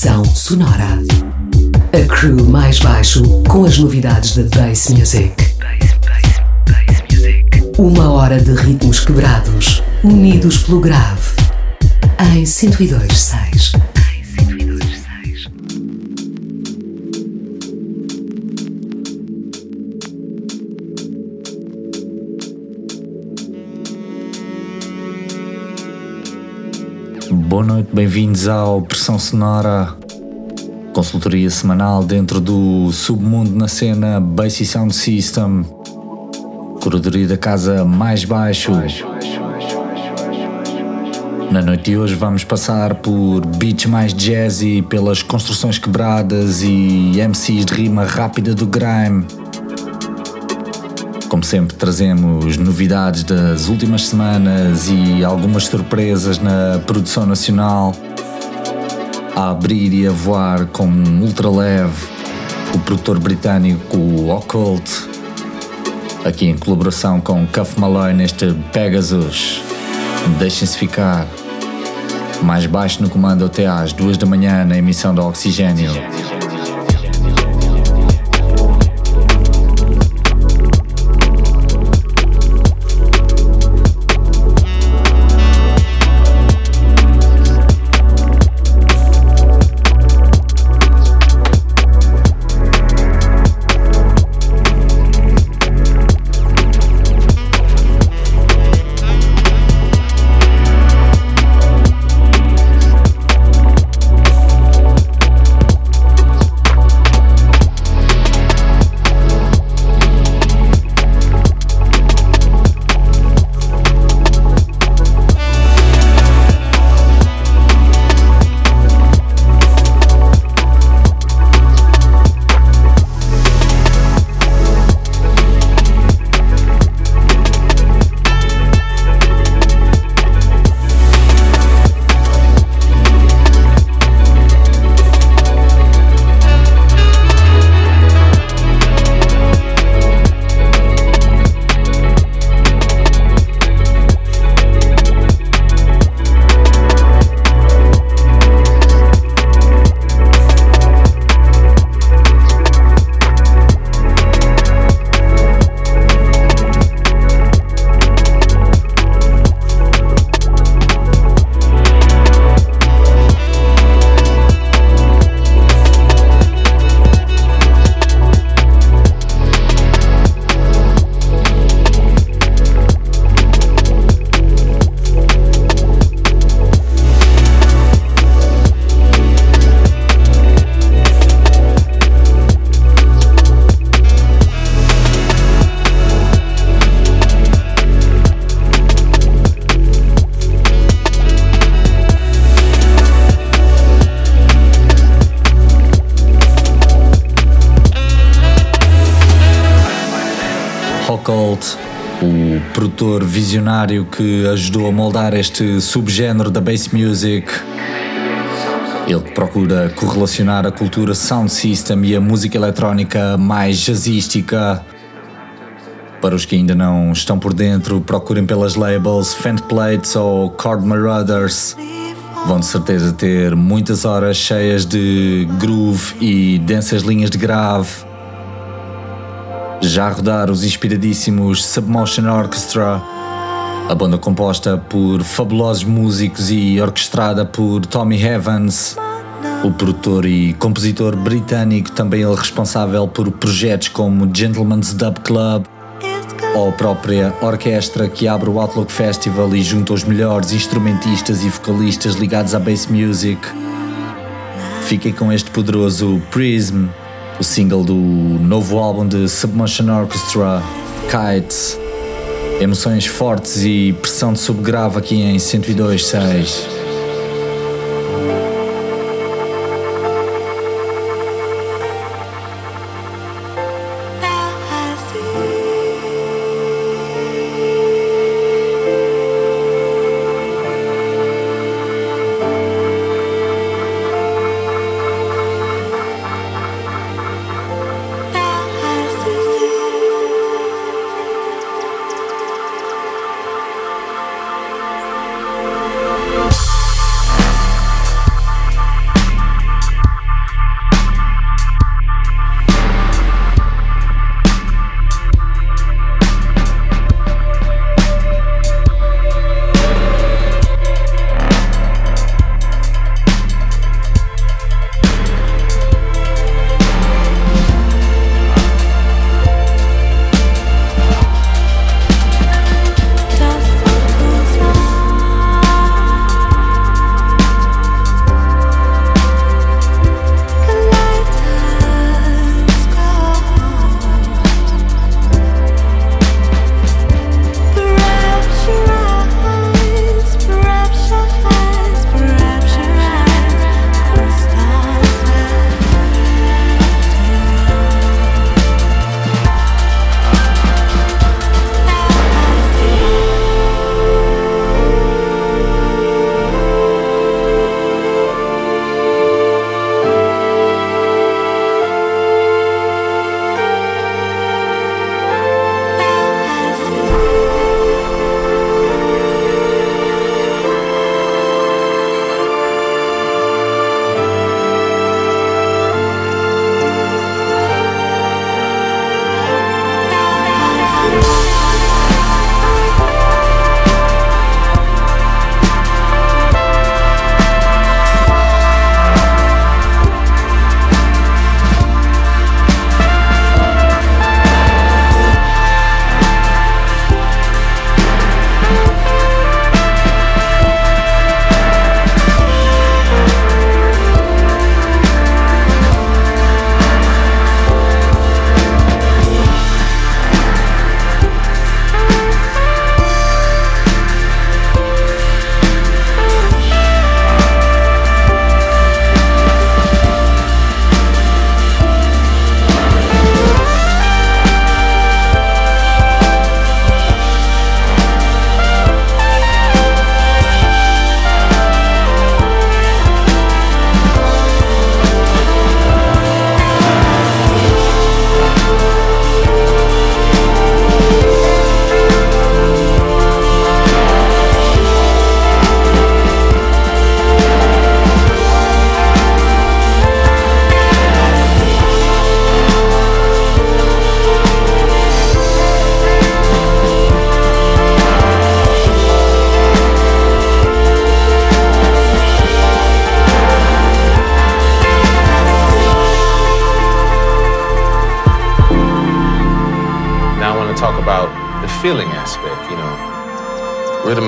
Posição Sonora. A crew mais baixo com as novidades da Bass Music. Uma hora de ritmos quebrados, unidos pelo grave. Em 1026. Boa noite, bem-vindos ao Pressão Sonora, consultoria semanal dentro do submundo na cena Basic Sound System, curadoria da casa mais baixo. Na noite de hoje vamos passar por beats mais jazzy, pelas construções quebradas e MCs de rima rápida do grime. Como sempre, trazemos novidades das últimas semanas e algumas surpresas na produção nacional. A abrir e a voar com ultra leve, o produtor britânico Occult, aqui em colaboração com Cuff Malloy neste Pegasus. Deixem-se ficar mais baixo no comando até às duas da manhã na emissão do Oxigênio. Visionário que ajudou a moldar este subgénero da bass music. Ele procura correlacionar a cultura sound system e a música eletrónica mais jazzística. Para os que ainda não estão por dentro, procurem pelas labels Fent Plates ou Chord Marauders. Vão de certeza ter muitas horas cheias de groove e densas linhas de grave já rodar os inspiradíssimos Submotion Orchestra, a banda composta por fabulosos músicos e orquestrada por Tommy Evans, o produtor e compositor britânico, também responsável por projetos como Gentleman's Dub Club, ou a própria orquestra que abre o Outlook Festival e junta os melhores instrumentistas e vocalistas ligados à bass music. Fiquem com este poderoso Prism o single do novo álbum de Submotion Orchestra, Kites. Emoções fortes e pressão de subgrave aqui em 102.6.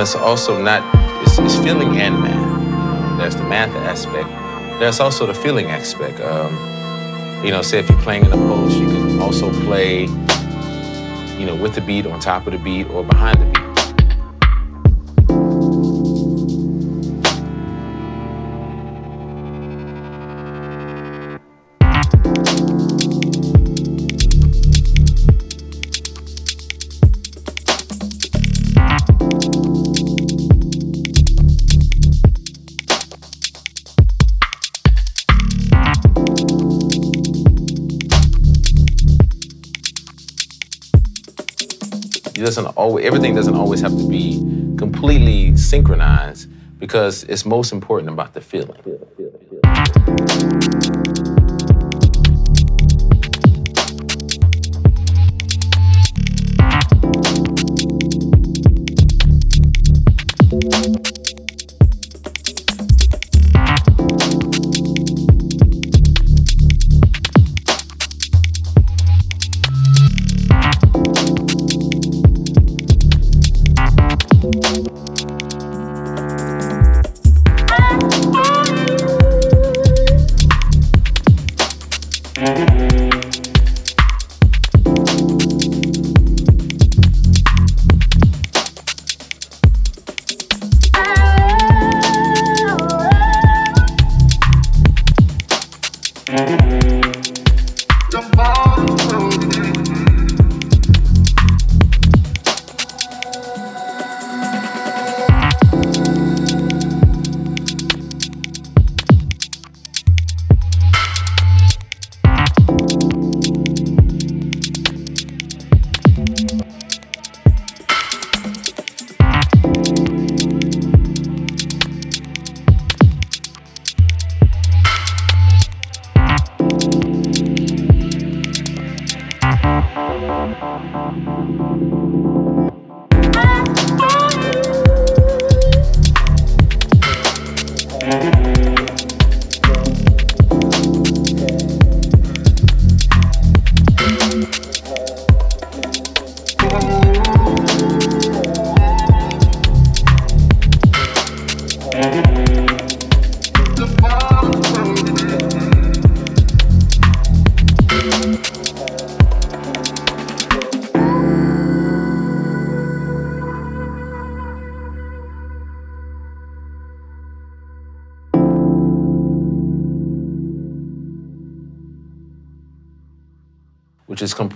is also not, it's, it's feeling and math. There's the math aspect. There's also the feeling aspect. Um, you know, say if you're playing in a post, you can also play, you know, with the beat, on top of the beat, or behind the beat. Doesn't always everything doesn't always have to be completely synchronized because it's most important about the feeling.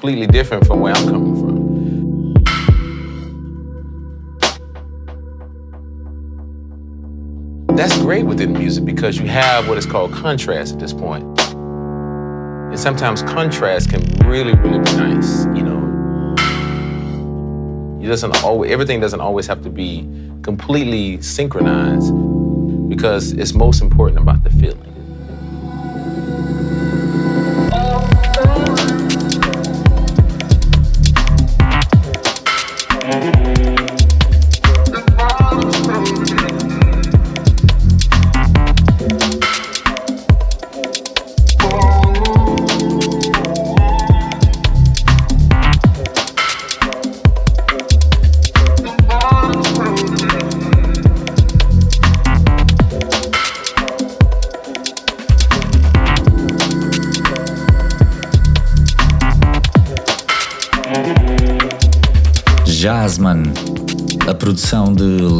Completely different from where I'm coming from. That's great within music because you have what is called contrast at this point. And sometimes contrast can really, really be nice, you know. It doesn't always, everything doesn't always have to be completely synchronized because it's most important about the feeling.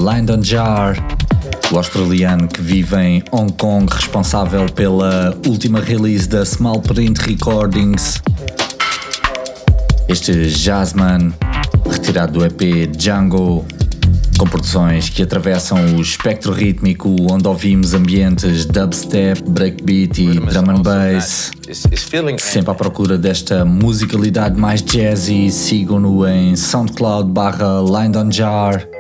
Lyndon Jar, o australiano que vive em Hong Kong, responsável pela última release da Small Print Recordings. Este Jasmine, retirado do EP Django, com produções que atravessam o espectro rítmico onde ouvimos ambientes dubstep, breakbeat e drum and bass. Sempre à procura desta musicalidade mais jazzy, sigam-no em SoundCloud barra Jar.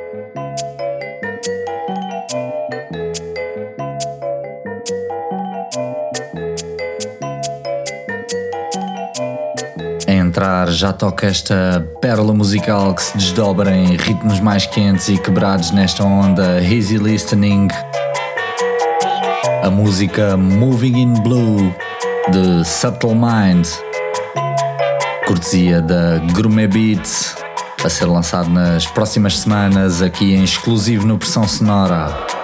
Já toca esta pérola musical que se desdobra em ritmos mais quentes e quebrados nesta onda Easy Listening. A música Moving in Blue de Subtle Mind, cortesia da Gourmet Beats, a ser lançado nas próximas semanas aqui em exclusivo no Pressão Sonora.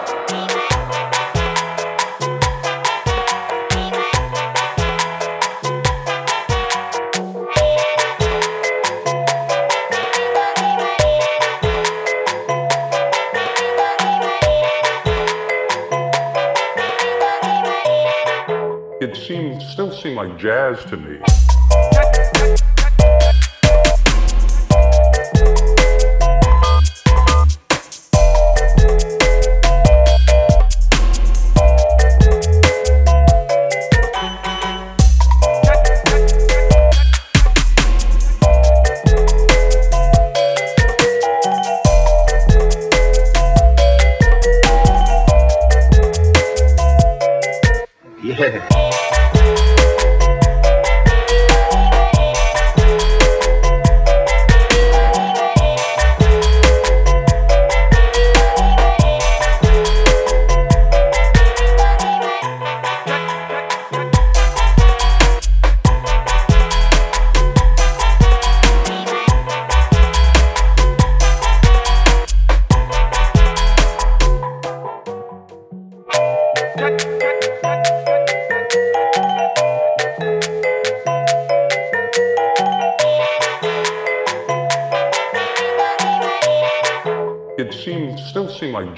Like jazz to me.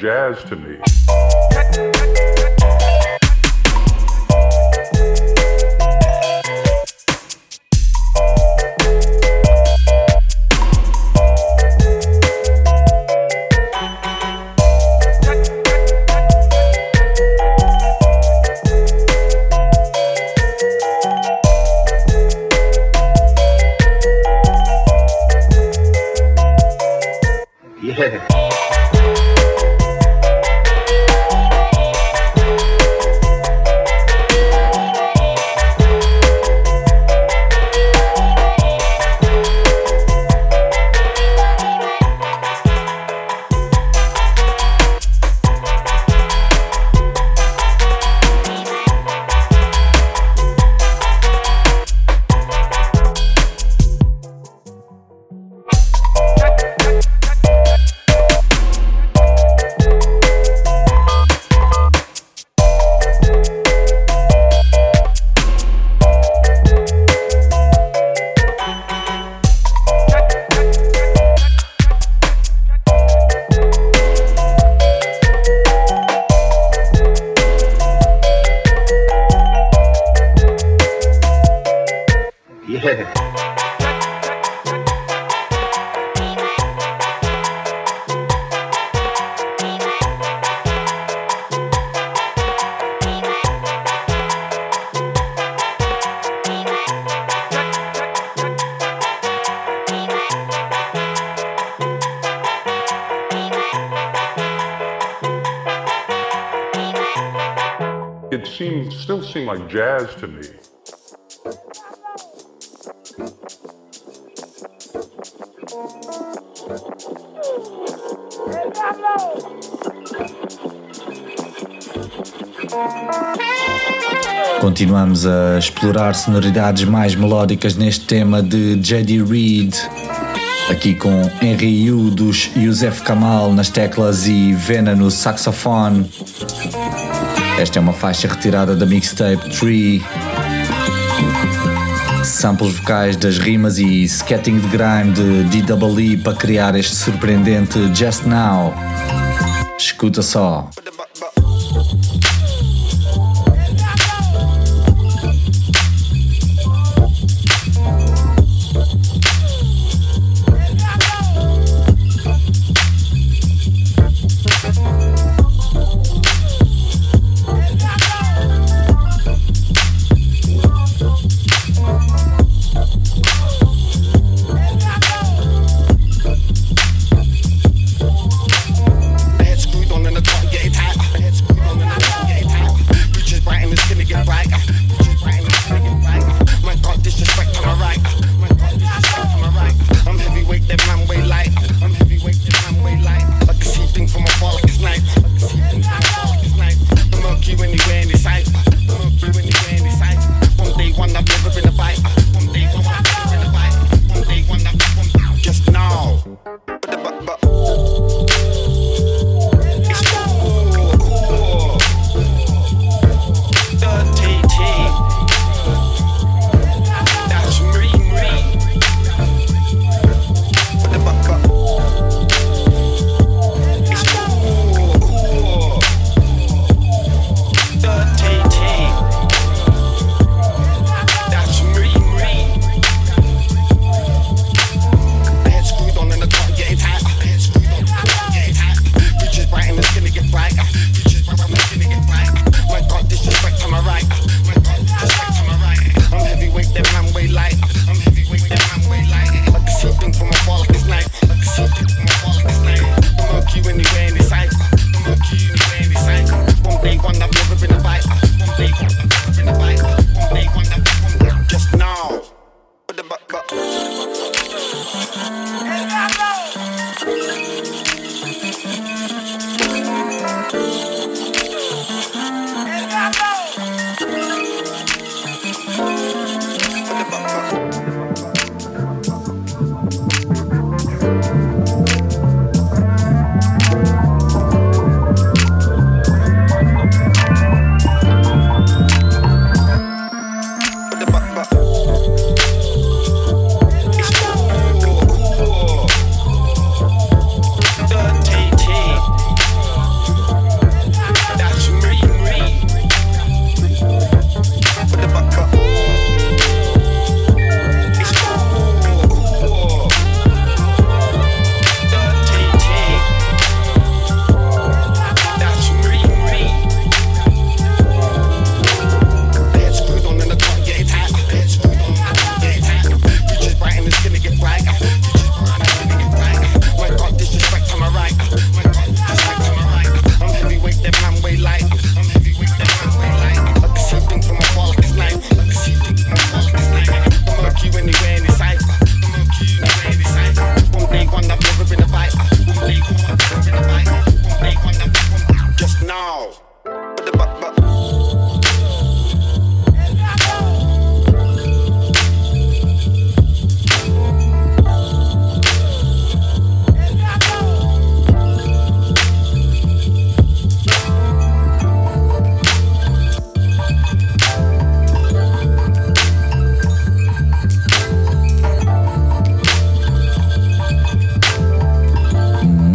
Jazz to me. Explorar sonoridades mais melódicas neste tema de J.D. Reed, aqui com Henry Yu dos Yusef Kamal nas teclas e Vena no saxofone. Esta é uma faixa retirada da mixtape Tree. Samples vocais das rimas e sketting de grime de DWE para criar este surpreendente Just Now. Escuta só.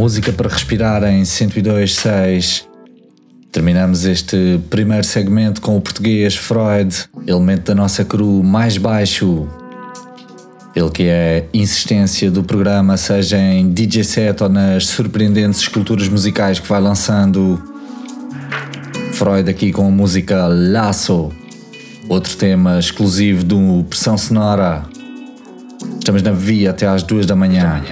Música para respirar em 102.6. Terminamos este primeiro segmento com o português Freud, elemento da nossa crew mais baixo. Ele que é insistência do programa, seja em DJ set ou nas surpreendentes esculturas musicais que vai lançando. Freud aqui com a música Laço, outro tema exclusivo do Pressão Sonora. Estamos na via até às duas da manhã.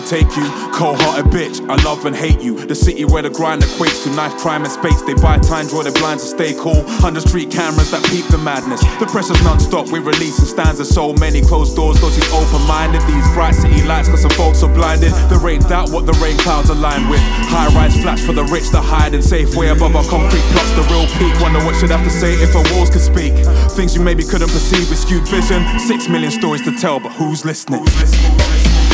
To take you. Cold hearted bitch, I love and hate you. The city where the grind equates to knife, crime, and space. They buy time, draw their blinds to stay cool. Under street cameras that peep the madness. The pressure's non stop, we release and stands so many closed doors. Those who's open minded. These bright city lights, cause some folks are blinded. The rain doubt what the rain clouds align with. High rise flash for the rich to hide in safe. Way above our concrete plots, the real peak. Wonder what should have to say if our walls could speak. Things you maybe couldn't perceive with skewed vision. Six million stories to tell, but who's listening? Who's listening?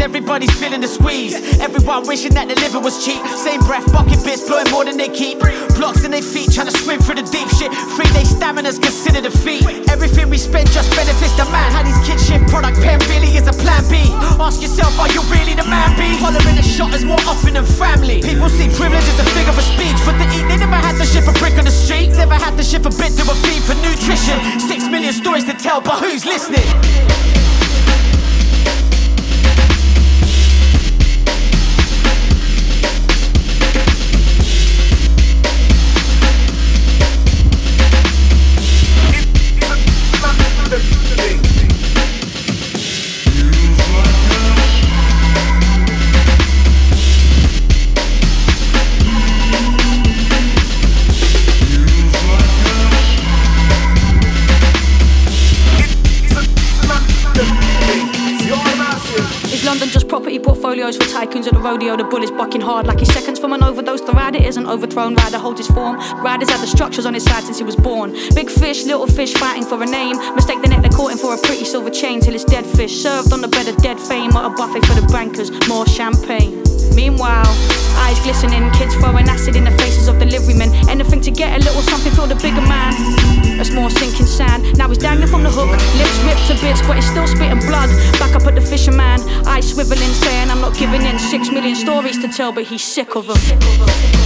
Everybody's feeling the squeeze. Everyone wishing that the living was cheap. Same breath, bucket bits blowing more than they keep. Blocks in their feet, trying to swim through the deep shit. Free day stamina's considered defeat. Everything we spend just benefits the man. How these kids shift product pen really is a plan B. Ask yourself, are you really the man B? Following the shot is more often than family. People see privilege as a figure of speech, but they eat. They never had to shift a brick on the street. Never had to shift a bit to a feed for nutrition. Six million stories to tell, but who's listening? Tycoons at the rodeo. The bull is bucking hard like he's seconds from an overdose. The rider is an overthrown rider, holds his form. Riders had the structures on his side since he was born. Big fish, little fish fighting for a name. Mistake the net, they're caught him for a pretty silver chain till it's dead fish. Served on the bed of dead fame at a buffet for the bankers. More champagne. Meanwhile, eyes glistening, kids throwing acid in the faces of the deliverymen. Anything to get a little something for the bigger man. That's more sinking sand. Now he's dangling from the hook, lips ripped to bits, but he's still spitting blood. Back up at the fisherman, eyes swiveling, saying I'm not giving in. Six million stories to tell, but he's sick of them.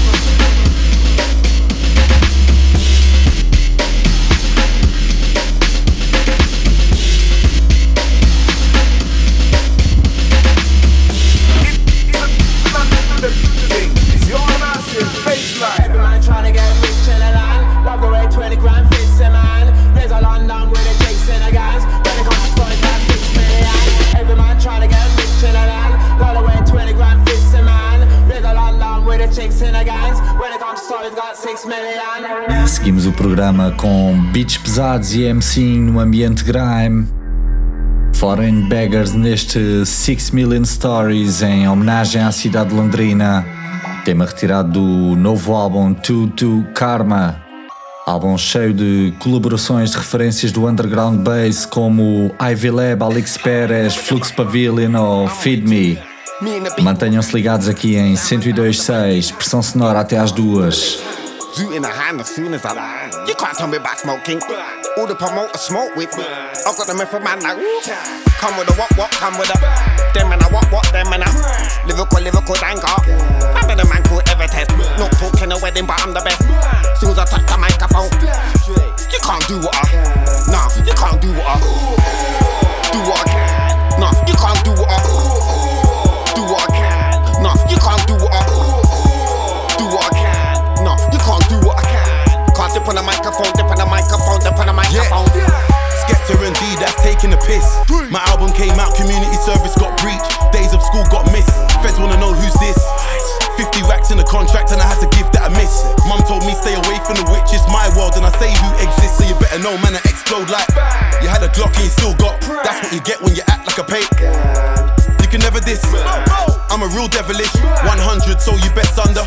Programa com beats pesados e MC no ambiente grime. Foreign Beggars neste 6 Million Stories em homenagem à cidade de londrina. Tema retirado do novo álbum To To Karma. Álbum cheio de colaborações de referências do underground bass como Ivy Lab, Alex Perez, Flux Pavilion ou Feed Me. Mantenham-se ligados aqui em 102.6, pressão sonora até às duas. Zoot in the hand as soon as I land. You can't tell me about smoking. All the promoters smoke with. I've got the method man like, come with a what what, come with a. Them and a what what, them and a. Lyrical, lyrical anger. I'm the man called Evertest. Not talking a wedding, but I'm the best. Soon as I touch the microphone, you can't do what I. Nah, you can't do what I. Do what I can. Nah, you can't do what I. Do what I can. Nah, you can't do what I. Dip on the microphone, dip on the microphone, dip on the microphone. Yeah. Skepta and D, that's taking a piss. My album came out, community service got breached. Days of school got missed. Feds wanna know who's this. 50 racks in the contract and I had to give that a miss. Mum told me stay away from the witch, it's my world and I say who exists, so you better know man I explode like. You had a Glock and you still got. That's what you get when you act like a pig. You can never this. I'm a real devilish. 100, so you best under.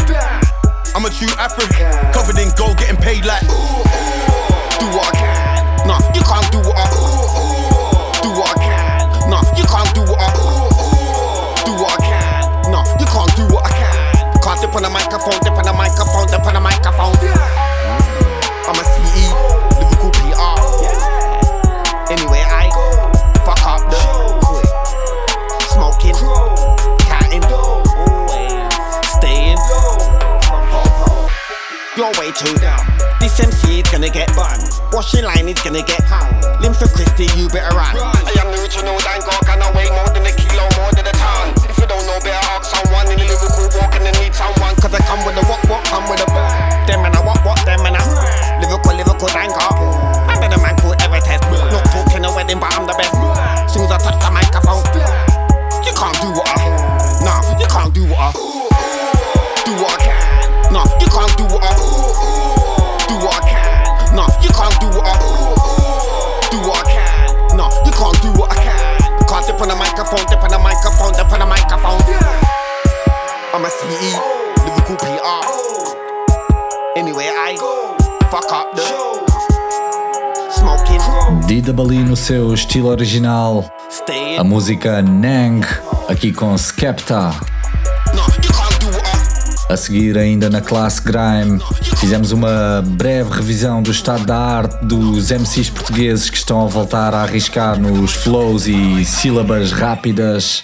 I'm a true African, covered in gold, getting paid like. Do what I can. Nah, you can't do what I. Do what I can. Nah, you can't do what I. Do what I can. Nah, you can't do what I can. Can't dip on the microphone, dip on the microphone, dip on the microphone. I'm a CE, Liverpool PR. Anyway, You're way too down. This MC is gonna get bun. Washing line is gonna get hung. Limb for Christy, you better run. I am the original dango, can I weigh more than a kilo, more than a ton. If you don't know, better ask someone in the lyrical walk and they need someone. Cause I come with a walk, walk, come with a Them and I walk, walk, them and I lyrical, lyrical dango. I'm better man could ever test. Not talking a wedding, but I'm the best. Soon as I touch the microphone, you can't do what I. Nah, you can't do what I. Do what I can. Nah, you can't do what I. Do what I can. Nah, you can't do what I. Do what I can. Nah, you can't do what I can. Can't dip on the microphone, dip on the microphone, dip on the microphone. I'm a CE, Liverpool PR. Anyway, I fuck up the smoking, Bali no seu estilo original, a música Nang, aqui com Skepta. A seguir, ainda na classe Grime, fizemos uma breve revisão do estado da arte dos MCs portugueses que estão a voltar a arriscar nos flows e sílabas rápidas.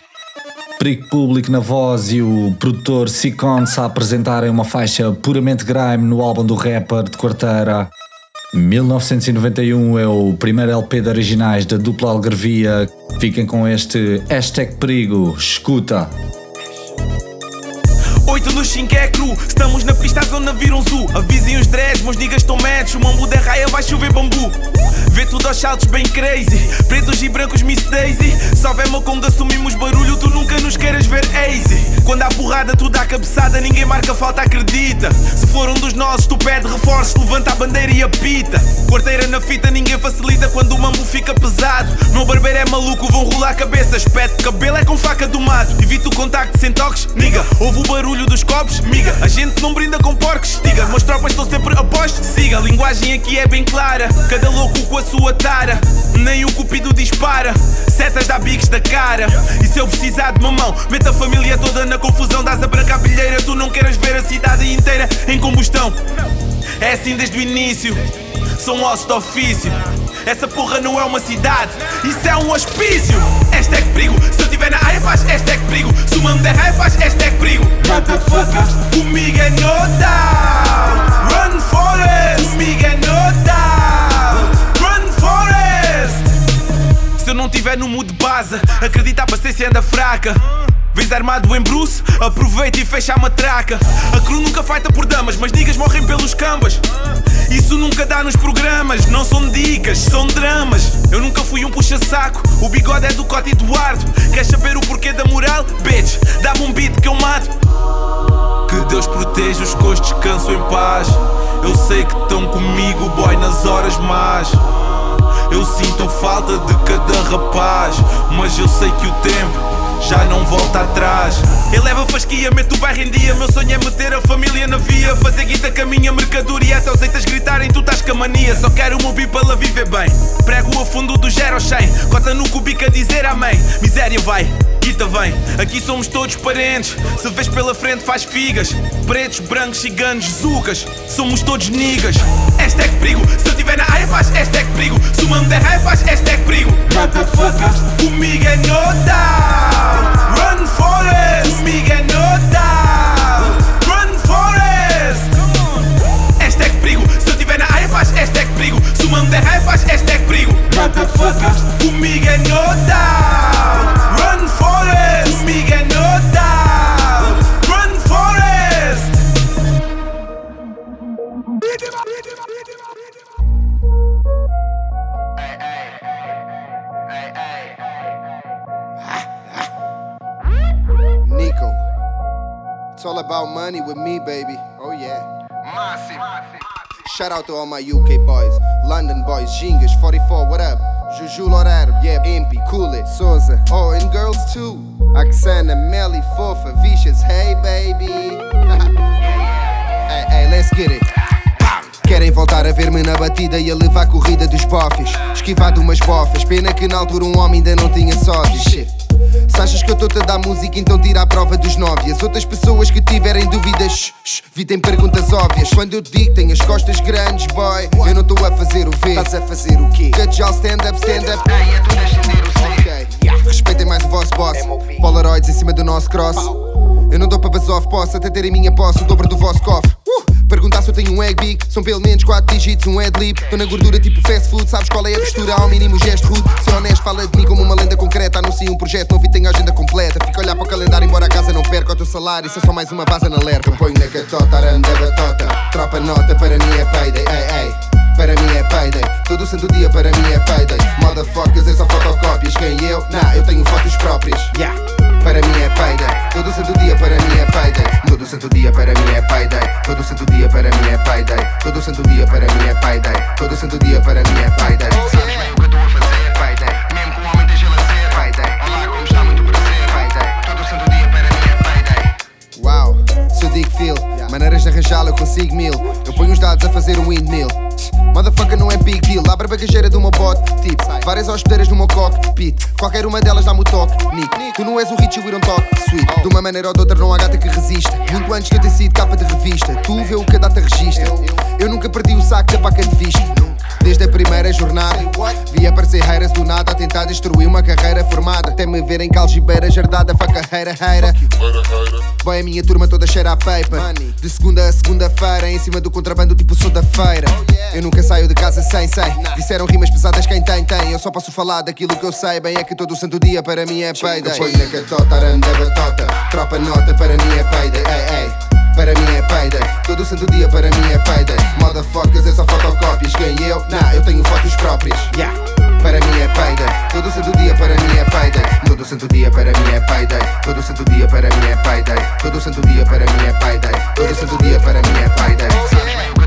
Perigo Público na voz e o produtor Sicons a apresentarem uma faixa puramente grime no álbum do rapper de quarteira. 1991 é o primeiro LP de originais da dupla Algarvia. Fiquem com este hashtag perigo, escuta. 8 dos 5 é cru, estamos na pista, a zona vira um zoo. Avisem os dreads, meus niggas estão médios. O mambo da raia vai chover bambu. Vê tudo aos saltos bem crazy. Pretos e brancos, Miss Daisy. Meu conga, assumimos barulho, tu nunca nos queiras ver easy. Quando há porrada, tu dá cabeçada, ninguém marca falta, acredita. Se for um dos nossos, tu pede reforço, levanta a bandeira e apita. Quarteira na fita, ninguém facilita quando o mambo fica pesado. Meu barbeiro é maluco, vão rolar cabeças. Pede cabelo é com faca do mato. Evita o contacto sem toques, niga. Ouve o barulho dos copos, miga. A gente não brinda com porcos, diga. Meus tropas estão sempre apostos, siga. A linguagem aqui é bem clara. Cada louco com a sua tara. Nem o cupido dispara. Setas dá biques da cara. E se eu precisar de mamão, meta a família toda na confusão. Dás a branca bilheira, tu não queiras ver a cidade inteira em combustão. É assim desde o início. Sou um osso de ofício. Essa porra não é uma cidade, isso é um hospício. Hashtag perigo, se eu tiver na área faz hashtag perigo. Se o mano der raio faz hashtag perigo. Motherfucker, comigo é no doubt. Run forest, comigo é no doubt. Run forest. Se eu não tiver no mood base, acredita a paciência anda fraca. Vês armado em Bruce, aproveita e fecha a matraca. A cru nunca feita por damas, mas niggas. Nos programas, não são dicas, são dramas. Eu nunca fui um puxa-saco, o bigode é do Cote Eduardo. Queres saber o porquê da moral? Bitch, dá-me um beat que eu mato. Que Deus proteja os que hoje descansam em paz. Eu sei que estão comigo, boy, nas horas más. Eu sinto falta de cada rapaz, mas eu sei que o tempo já não volta atrás. Eleva a fasquia, mete o bairro em dia. Meu sonho é meter a família na via. Fazer guita com a minha mercadoria. Até os gritarem, tu estás com a mania. Só quero o meu para viver bem. Prego a fundo do 0 ao 100. Cota no cubico a dizer amém. Miséria vai, guita vem. Aqui somos todos parentes. Se vês pela frente, faz figas. Pretos, brancos, ciganos, zucas. Somos todos niggas. Hashtag perigo. Se eu tiver na área, faz hashtag perigo. Se o mano der raio, faz hashtag perigo. Motherfuckers, comigo é no doubt. Run forest, comigo é no doubt. Run forest. Hashtag perigo. Se eu tiver na área, faz hashtag perigo. Se o mano der raio, faz hashtag perigo. Motherfuckers, comigo é no doubt. Run forest, comigo é no doubt. Run forest. Nico. It's all about money with me, baby. Oh yeah. Massive. Shout out to all my UK boys, London boys, Gingish, 44, what up? Juju Loureiro, yeah, Impy, Cool It, Souza. Oh, and girls too. Oksana, Melly, Fofa, Vicious, hey baby. hey, hey, let's get it. Querem voltar a ver-me na batida e a levar a corrida dos bofes. Esquivado umas bofas, pena que na altura um homem ainda não tinha sócios. Achas que eu estou-te a dar música, então tira a prova dos nove. E as outras pessoas que tiverem dúvidas, evitem perguntas óbvias. Quando eu te digo que tenho as costas grandes, boy, eu não estou a fazer o V. Estás a fazer o quê? Cajal, stand up, stand up. Ei, é acender o C. Ok, yeah. respeitem mais o vosso boss. Polaroids em cima do nosso cross. Eu não dou para basoff, posso até ter em minha posse o dobro do vosso cofre. Uh! Perguntar se eu tenho um egg big, são pelo menos 4 dígitos, um headlip. Estou na gordura tipo fast food, sabes qual é a postura? Ao mínimo gesto rude. Se honesto, fala de mim como uma lenda concreta. Anuncio um projeto novo e tenho a agenda completa. Fico a olhar para o calendário, embora a casa não perca o teu salário. Isso é só mais uma vaza na lerva. Ponho na catota, aranda batota. Tropa nota, para mim é payday. Ei, ei. Para mim é payday, todo santo dia para mim é payday. Motherfuckers, é só fotocópias. Quem eu? Nah, eu tenho fotos próprias. Yeah. Para mim é payday, todo santo dia para mim é payday. Todo santo dia para mim é payday. Todo santo dia para mim é payday. Todo santo dia para mim é payday. Todo santo dia para mim é payday. Sabes bem o que eu estou a fazer? Payday. Feel, maneiras de arranjá-lo eu consigo mil. Eu ponho os dados a fazer um windmill. Motherfucker não é big deal, abre a bagageira do meu bot, tipo, várias hospedeiras no meu cockpit. Qualquer uma delas dá-me o toque, Nick. Tu não és o Richie, we don't talk, sweet. De uma maneira ou de outra não há gata que resista. Muito antes de eu ter sido capa de revista, tu vê o que a data registra. Eu nunca perdi o saco da paca de vista. Desde a primeira jornada Vi aparecer heiras do nada A tentar destruir uma carreira formada Até me verem calgibeira Jardada, facarreira, reira Vai a minha turma toda cheira a paper De segunda a segunda-feira Em cima do contrabando tipo sou da feira. Eu nunca saio de casa sem, sem. Disseram rimas pesadas quem tem, tem. Eu só posso falar daquilo que eu sei. Bem é que todo o santo dia para mim é payday. Põe na catota, aranda batota. Tropa nota para mim é payday. Ei, ei para mim é payday, todo santo dia para mim é payday. Motherfuckers, é só fotocópias. Quem eu? Nah, eu tenho fotos próprias. Yeah. Para mim é payday, todo santo dia para mim é payday. Todo santo dia para mim é payday. Todo santo dia para mim é payday. Todo santo dia para mim é payday. Todo santo dia para mim é payday. Sabes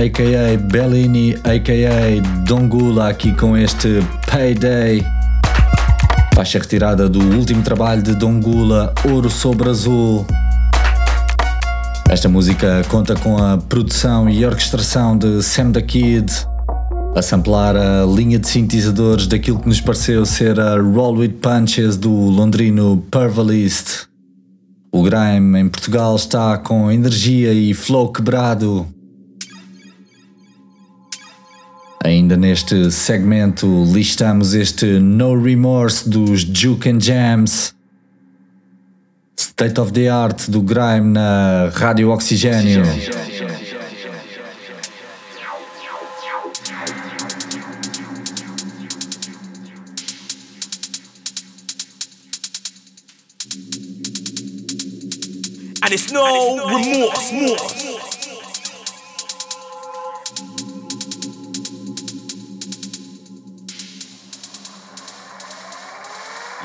a.k.a. Bellini, a.k.a. Dongula, aqui com este Payday. Faixa retirada do último trabalho de Dongula, Ouro sobre Azul. Esta música conta com a produção e orquestração de Sam the Kid, a samplar a linha de sintetizadores daquilo que nos pareceu ser a Roll With Punches do londrino Purvalist. O grime em Portugal está com energia e flow quebrado. Ainda neste segmento listamos este No Remorse dos Juke and Jams. State of the Art do grime na Rádio Oxigênio. And it's no, remorse, remorse.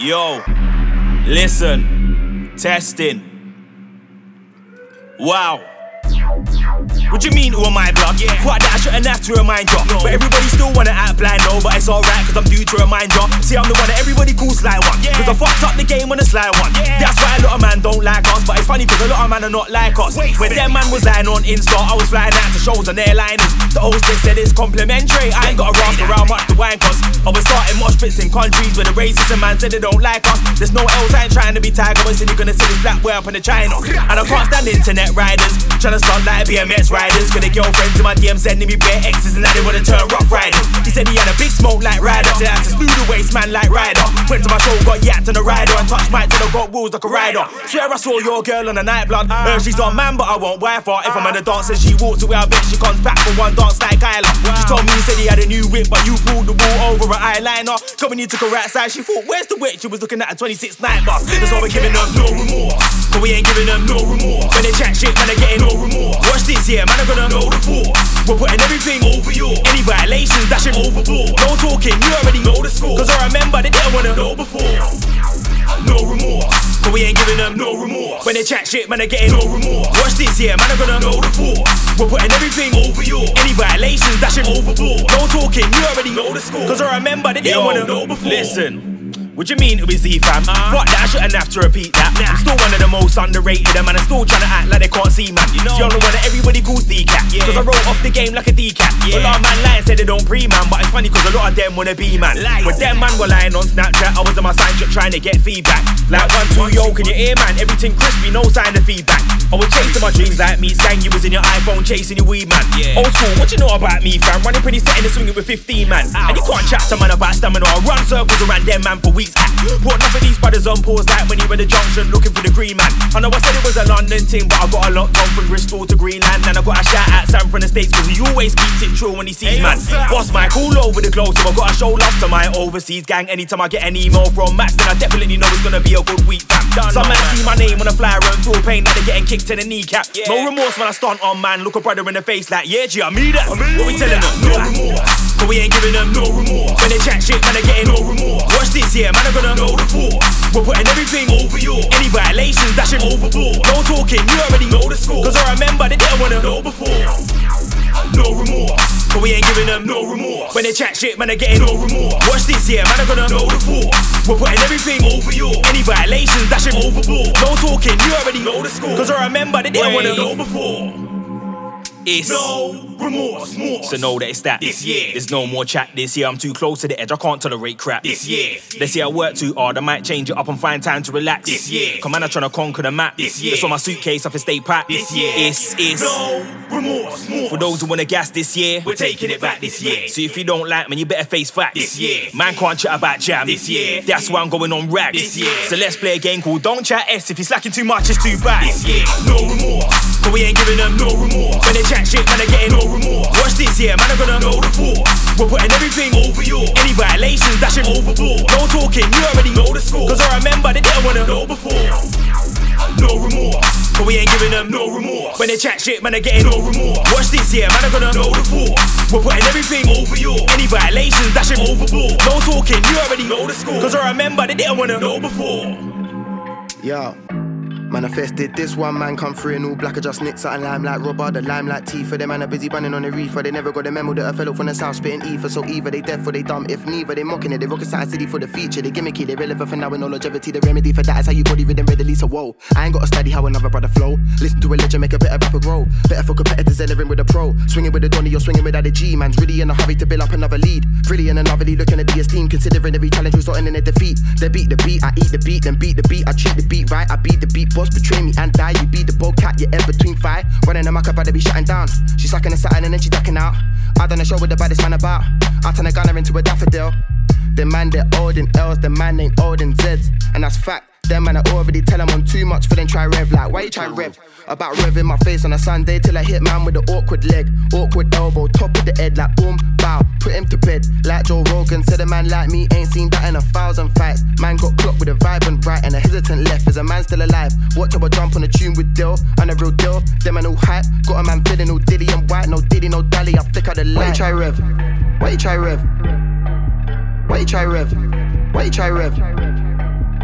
Yo, listen, testing. Wow. What you mean, who am I, blood? Yeah. Fuck that, I shouldn't have to remind ya. But everybody still wanna act blind, no, but it's alright, cause I'm due to remind ya. See, I'm the one that everybody calls sly one. Cause I fucked up the game on a sly one. That's why a lot of man don't like us. But it's funny cause a lot of man are not like us. When them man was lying on Insta, I was flying out to shows on airliners. The hostess said it's complimentary. I ain't gotta ask around much the wine cost. I was starting mosh pits in countries where the racists and man said they don't like us. There's no else, I ain't trying to be tiger, but you're gonna see this black boy up in the China. And I can't stand internet riders, trying to start like BMX riders. Cause the girlfriends in my DM sending me bare exes and now they wanna turn rough riders. He said he had a big smoke like Ryder, said I had to slew the waste man like Ryder. Went to my show, got yapped on the rider, and touched Mike till I got wheels like a rider. Swear I saw your girl on the night blood. Uh, she's on man, but I won't wife her. If I'm in a dance and she walks away, I bet she comes back for one dance like Kyla. She told me he said he had a new whip, but you pulled the wall over her eyeliner. Coming you took her right side, she thought, where's the witch? She was looking at a 26 night bus. That's why we're giving them no remorse. But we ain't giving them no remorse. When they chat shit, man, they getting no remorse. Watch this, yeah, man, I'm gonna know the force. We're putting everything over yours. Any violations, that dashing overboard. No talking, you already know the score. Cause I remember they didn't wanna know before. No remorse. We ain't giving them no remorse. When they chat shit, man, they getting no remorse. Watch this, yeah, man, I'm gonna know the force. We're putting everything over yours. Any violations, that dashing overboard. No talking, you already know the score. Cause I remember they didn't Yo, wanna know before. Listen. What you mean it was Z fam? Fuck that, I shouldn't have to repeat that. I'm still one of the most underrated, and man, I'm still trying to act like they can't see, man. You know, the one that everybody calls D-Cat. Cause I wrote off the game like a D-Cat. A lot of man lying said they don't pre, man, but it's funny cause a lot of them wanna be, man. When them man were lying on Snapchat, I was on my sign trip trying to get feedback. Like one, two, yo, can you hear, man? Everything crispy, no sign of feedback. I was chasing my dreams like me, Skang, you was in your iPhone chasing your weed, man. Old school, what you know about me, fam? Running pretty set in the swinging with 15, man. And you can't chat to man about stamina or run circles around them, man, for weeks. Put enough of these brothers on pause like when you were the junction looking for the green man. I know I said it was a London team, but I got a lot on from Bristol to Greenland. And I got a shout out Sam from the States, cause he always keeps it true when he sees man. Boss Mike all over the globe, so I gotta show love to my overseas gang. Anytime I get an email from Max, then I definitely know it's gonna be a good week, fam. Some man see my name on a flyer and feel pain like they're getting kicked in the kneecap. No remorse when I stunt on man, look a brother in the face like, yeah, G, I mean that. What we telling them? No remorse. But we ain't giving them no remorse. When they chat shit, man, they getting no remorse. Watch this, yeah, man, I'm gonna know the force. We're putting everything over yours. Any violations, dashing overboard. No talking, you already know the score. Cause I remember they didn't wanna know before. No remorse. But we ain't giving them no remorse. When they chat shit, man, they getting no remorse. Watch this, yeah, man, I'm gonna know the force. We're putting everything over yours. Any violations, dashing overboard. No talking, you already know the score. Cause I remember they didn't wanna know before. It's no remorse, more. So know that it's that. This year. There's no more chat this year. I'm too close to the edge. I can't tolerate crap. This year. They say I work too hard. I might change it up and find time to relax. This year. Come on, I'm trying to conquer the map. This year. It's on my suitcase. I to stay packed. This year. It's it's no remorse, more. For those who wanna gas this year, We're taking it back this year. So if you don't like me, you better face facts. This year. Man can't chat about jam. This year. That's why I'm going on rags. This year. So let's play a game called Don't Chat S. If you're slacking too much, it's too bad. This year, no remorse. But we ain't giving them no remorse. When they chat shit, man, they getting no remorse. Watch this, yeah, man, I'm gonna know the force. We're putting everything over yours. Any violations, dashing overboard. No talking, you already know the score. Cause I remember they didn't wanna know before. No remorse. But we ain't giving them no remorse. When they chat shit, man, they getting no remorse. Watch this, yeah, man, I'm gonna know the force. We're putting everything over yours. Any violations, dashing overboard. No talking, you already know the score. Cause I remember they didn't wanna know before. Yo. Manifested this one man come through in all black, I just nicked something lime like rubber, the lime like tea for them man are busy running on the reefer. They never got a memo that a fellow from the south spitting ether. So either they deaf or they dumb. If neither, they mocking it. They rocket side city for the feature. They gimmicky, they relevant for now with no longevity. The remedy for that is how you body rhythm readily. So whoa, I ain't gotta study how another brother flow. Listen to religion, make a better rapper grow. Better for competitors entering with a pro. Swinging with a Donny, you're swinging without a G. Man's really in a hurry to build up another lead. Really in another lead, looking at the esteem. Considering every challenge resulting in a defeat. They beat the beat, I eat the beat, then beat the beat. I treat the beat right, I beat the beat. Boss betray me and die. You be the bobcat, you're in between fight. Running a muck, I'd be shutting down. She's sucking a satin and then she ducking out. I done a show with the baddest man about. I turn a gunner into a daffodil. The man they're old in L's, the man ain't old in Z's. And that's fact. Them man I already tell them I'm too much for them try rev like why you try rev? About rev in my face on a Sunday till I hit man with an awkward leg, awkward elbow, top of the head like boom, bow, put him to bed like Joe Rogan. Said a man like me ain't seen that in a thousand fights. Man got clocked with a vibrant right and a hesitant left. Is a man still alive? Watch how I jump on a tune with Dill, on a real Dill. Them man all hype, got a man feeling all diddy and white, no diddy, no dally. I flicker the light. Why you try rev? Why you try rev? Why you try rev? Why you try rev?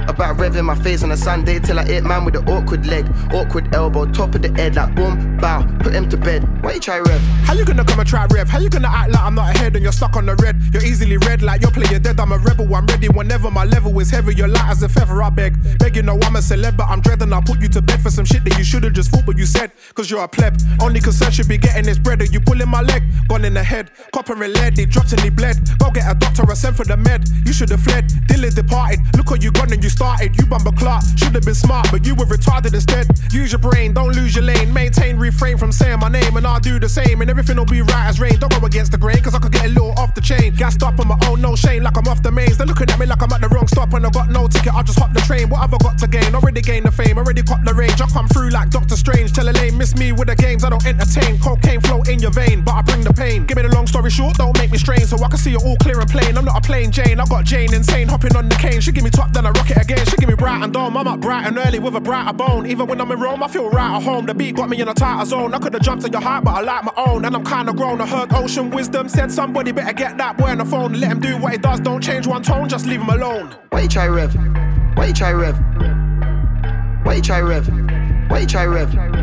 About revving my face on a Sunday till I hit man with an awkward leg, awkward elbow, top of the head, like boom, bow, put him to bed. Why you try rev? How you gonna come and try rev? How you gonna act like I'm not ahead and you're stuck on the red? You're easily red like you're playing dead. I'm a rebel, I'm ready whenever my level is heavy. You're light as a feather, I beg. Beg know I'm a celeb, but I'm dreading. I'll put you to bed for some shit that you should've just thought but you said. Cause you're a pleb. Only concern should be getting this bread. Are you pulling my leg? Gone in the head. Copper and lead, he dropped and he bled. Go get a doctor, I sent for the med. You should've fled. Dylan departed. Look what you gone and you started. You bumper clock. Should've been smart, but you were retarded instead. Use your brain, don't lose your lane. Maintain, refrain from saying my name, and I'll do the same. And everything will be right as rain. Don't go against the grain, cause I could get a little off the chain. Gassed up on my own, no shame, like I'm off the mains. They're looking at me like I'm at the wrong stop, and I got no ticket. I'll just hop the train. What have I got to gain? Already gained the fame, already caught the range. I come through like Doctor Strange. Tell a lane, miss me with the games, I don't entertain. Cocaine flow in your vein, but I bring the pain. Give me the long story short, don't make me strain, so I can see it all clear and plain. I'm not a plain Jane, I got Jane insane, hopping on the cane. She give me top, then I rock it again. She give me bright and dome. I'm up bright and early with a brighter bone. Even when I'm in Rome, I feel right at home. The beat got me in a tighter zone. I could have jumped in your heart, but I like my own. And I'm kinda grown. I heard ocean wisdom said somebody better get that boy on the phone. Let him do what he does. Don't change one tone, just leave him alone. Why you try rev? Why you try rev? Why you try rev? Why you try rev?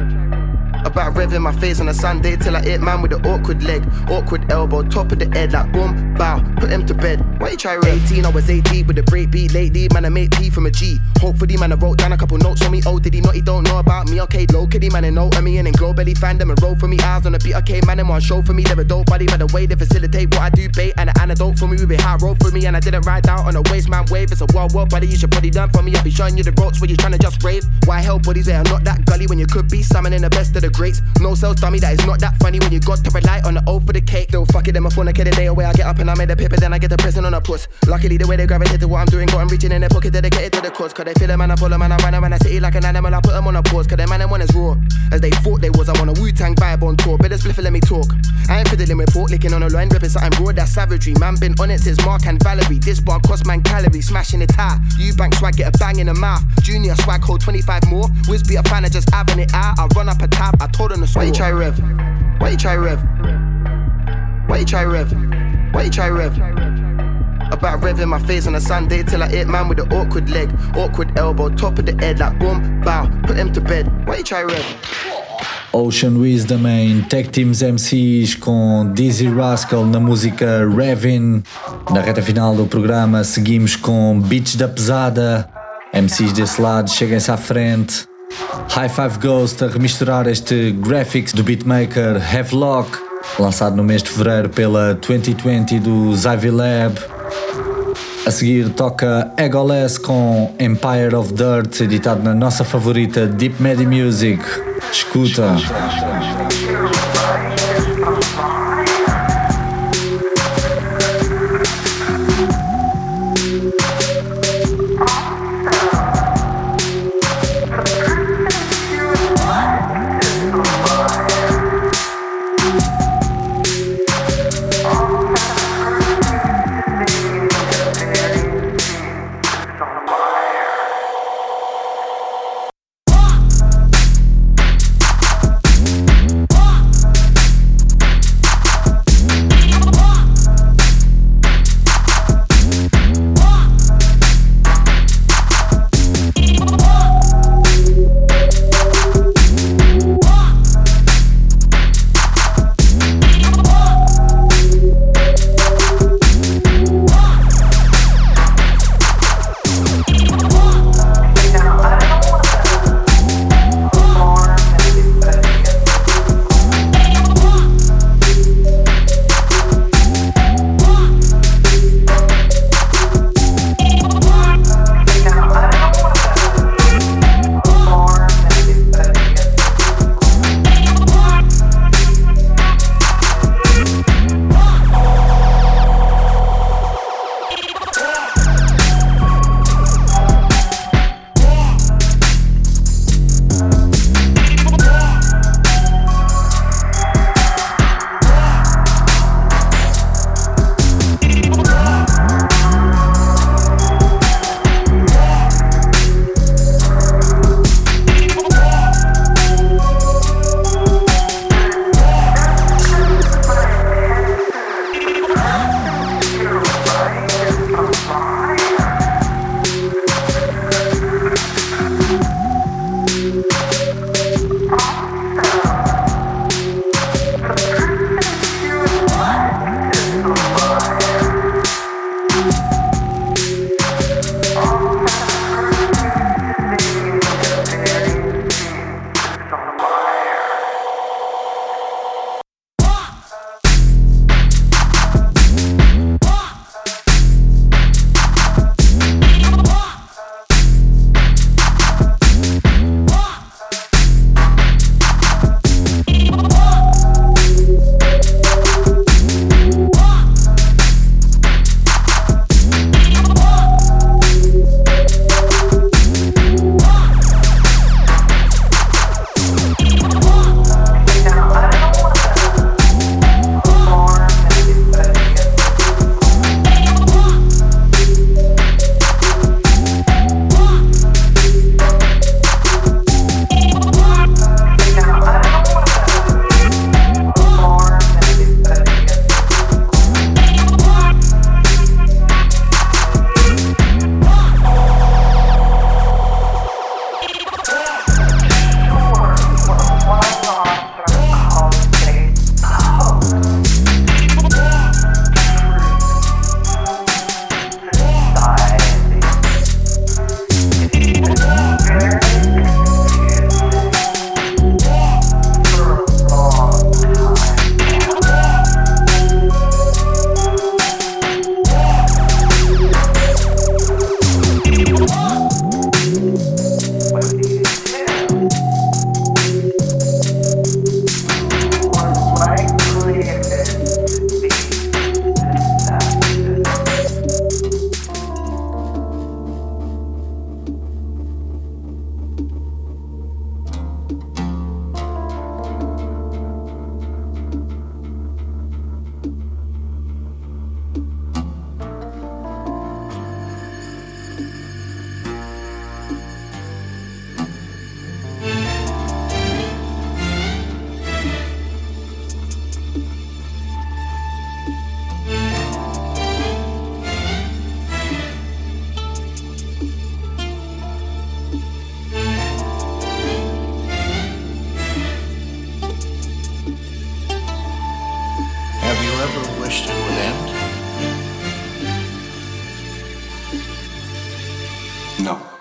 About revving my face on a Sunday till I hit man with an awkward leg, awkward elbow, top of the head, like boom, bow, put him to bed. Why you try rev? 18, I was 18 with a break beat lately, man, I made P from a G. Hopefully, man, I wrote down a couple notes on me. Oh, did he not? He don't know about me. Okay, low kitty, man, and know of me, and then glow belly fandom and roll for me. Eyes on the beat, okay, man, and one show for me. They're a dope body, by the way they facilitate what I do, bait and an antidote for me. We be high road for me, and I didn't ride down on a waste man wave. It's a wild world, buddy. You should probably done for me. I'll be showing you the ropes where you trying to just rave. Why help buddies that are not that gully when you could be summoning the best of the greats? No sales dummy, that is not that funny when you got to rely on the O for the cake. Though fuck it, them a phone, I get a day away. I get up and I made a paper, then I get the pressing on a puss. Luckily, the way they gravitate to what I'm doing, got them reaching in their pocket, dedicated to the cause. Cause they feel them and I follow man, I run around the city like an animal. I put them on a pause, cause they man, them one is raw. As they thought they was, I'm on a Wu Tang vibe on tour. Better spliff let me talk. I ain't fiddling with pork, licking on a line, ripping something raw, that's savagery. Man, been on it since Mark and Valerie. This bar cost man calories, smashing it high. You bank swag, get a bang in the mouth. Junior swag, hold 25 more. Wiz be a fan of just having it out. I run up a tab, I told to score. Why you try rev? Why you try rev? Why you try rev? Why you try rev? About revving my face on a Sunday till I hit man with an awkward leg, awkward elbow, top of the head, like boom, bow, put him to bed. Why you try rev? Ocean Wisdom em Tech Teams MCs com Dizzy Rascal na música Revin. Na reta final do programa seguimos com Beats da Pesada. MCs desse lado, cheguem-se à frente. High Five Ghost a remisturar este graphics do beatmaker Havelock, lançado no mês de fevereiro pela 2020 do Ivy Lab. A seguir toca Egoless com Empire of Dirt, editado na nossa favorita Deep Medi Music. Escuta. No.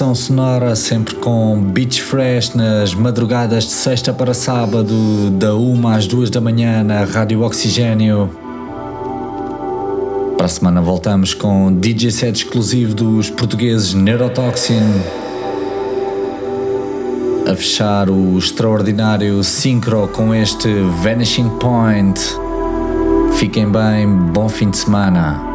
O Pressão Sonora, sempre com Beach Fresh nas madrugadas de sexta para sábado, da 1 às 2 da manhã na Rádio Oxigênio. Para a semana voltamos com DJ set exclusivo dos portugueses Neurotoxin. A fechar o extraordinário Synchro com este Vanishing Point. Fiquem bem, bom fim de semana.